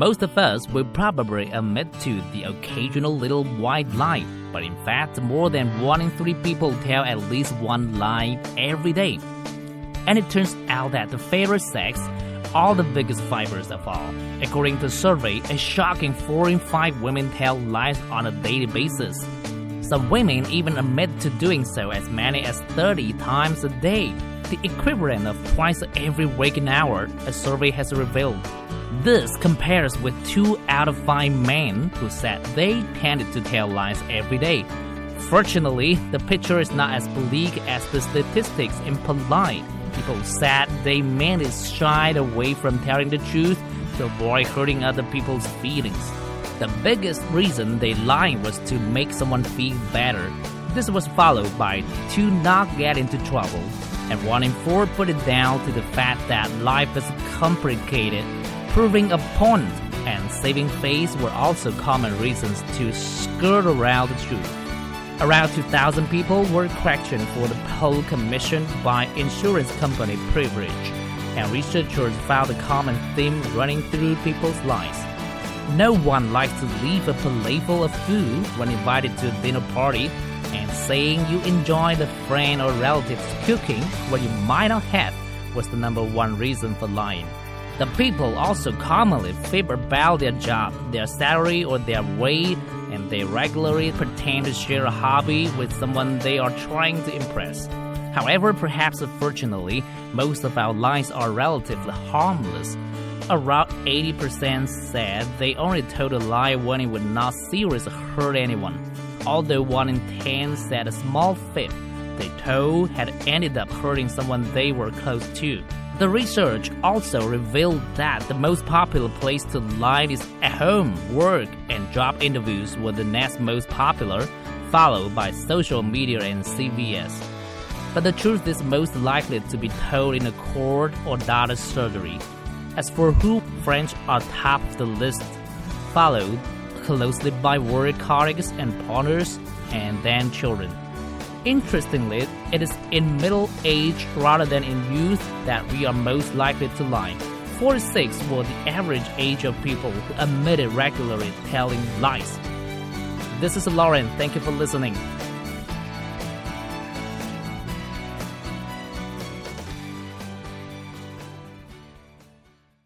Most of us will probably admit to the occasional little white lie, but in fact, more than one in three people tell at least one lie every day. And it turns out that the favorite sex are the biggest fibers of all. According to a survey, a shocking 4 in 5 women tell lies on a daily basis. Some women even admit to doing so as many as 30 times a day, the equivalent of twice every waking hour, a survey has revealed. This compares with 2 out of 5 men who said they tended to tell lies every day. Fortunately, the picture is not as bleak as the statistics imply. People said they mainly shied away from telling the truth to avoid hurting other people's feelings. The biggest reason they lied was to make someone feel better. This was followed by to not get into trouble, and one in four put it down to the fact that life is complicated. Proving a point and saving face were also common reasons to skirt around the truth. Around 2,000 people were questioned for the poll commissioned by insurance company Privilege, and researchers found a common theme running through people's lives. No one likes to leave a playful of food when invited to a dinner party, and saying you enjoy the friend or relative's cooking when you might not have was the number one reason for lying. The people also commonly fib about their job, their salary, or their weight, and they regularly pretend to share a hobby with someone they are trying to impress. However, perhaps unfortunately, most of our lies are relatively harmless around 80% said they only told a lie when it would not seriously hurt anyone, although 1 in 10 said a small fib they told had ended up hurting someone they were close to. The research also revealed that the most popular place to lie is at home, work, and job interviews were the next most popular, followed by social media and CVS. But the truth is most likely to be told in a court or doctor's surgery. As for who French are top of the list, followed closely by work colleagues and partners, and then children. Interestingly, it is in middle age rather than in youth that we are most likely to lie. 46 was the average age of people who admitted regularly telling lies. This is Lauren. Thank you for listening.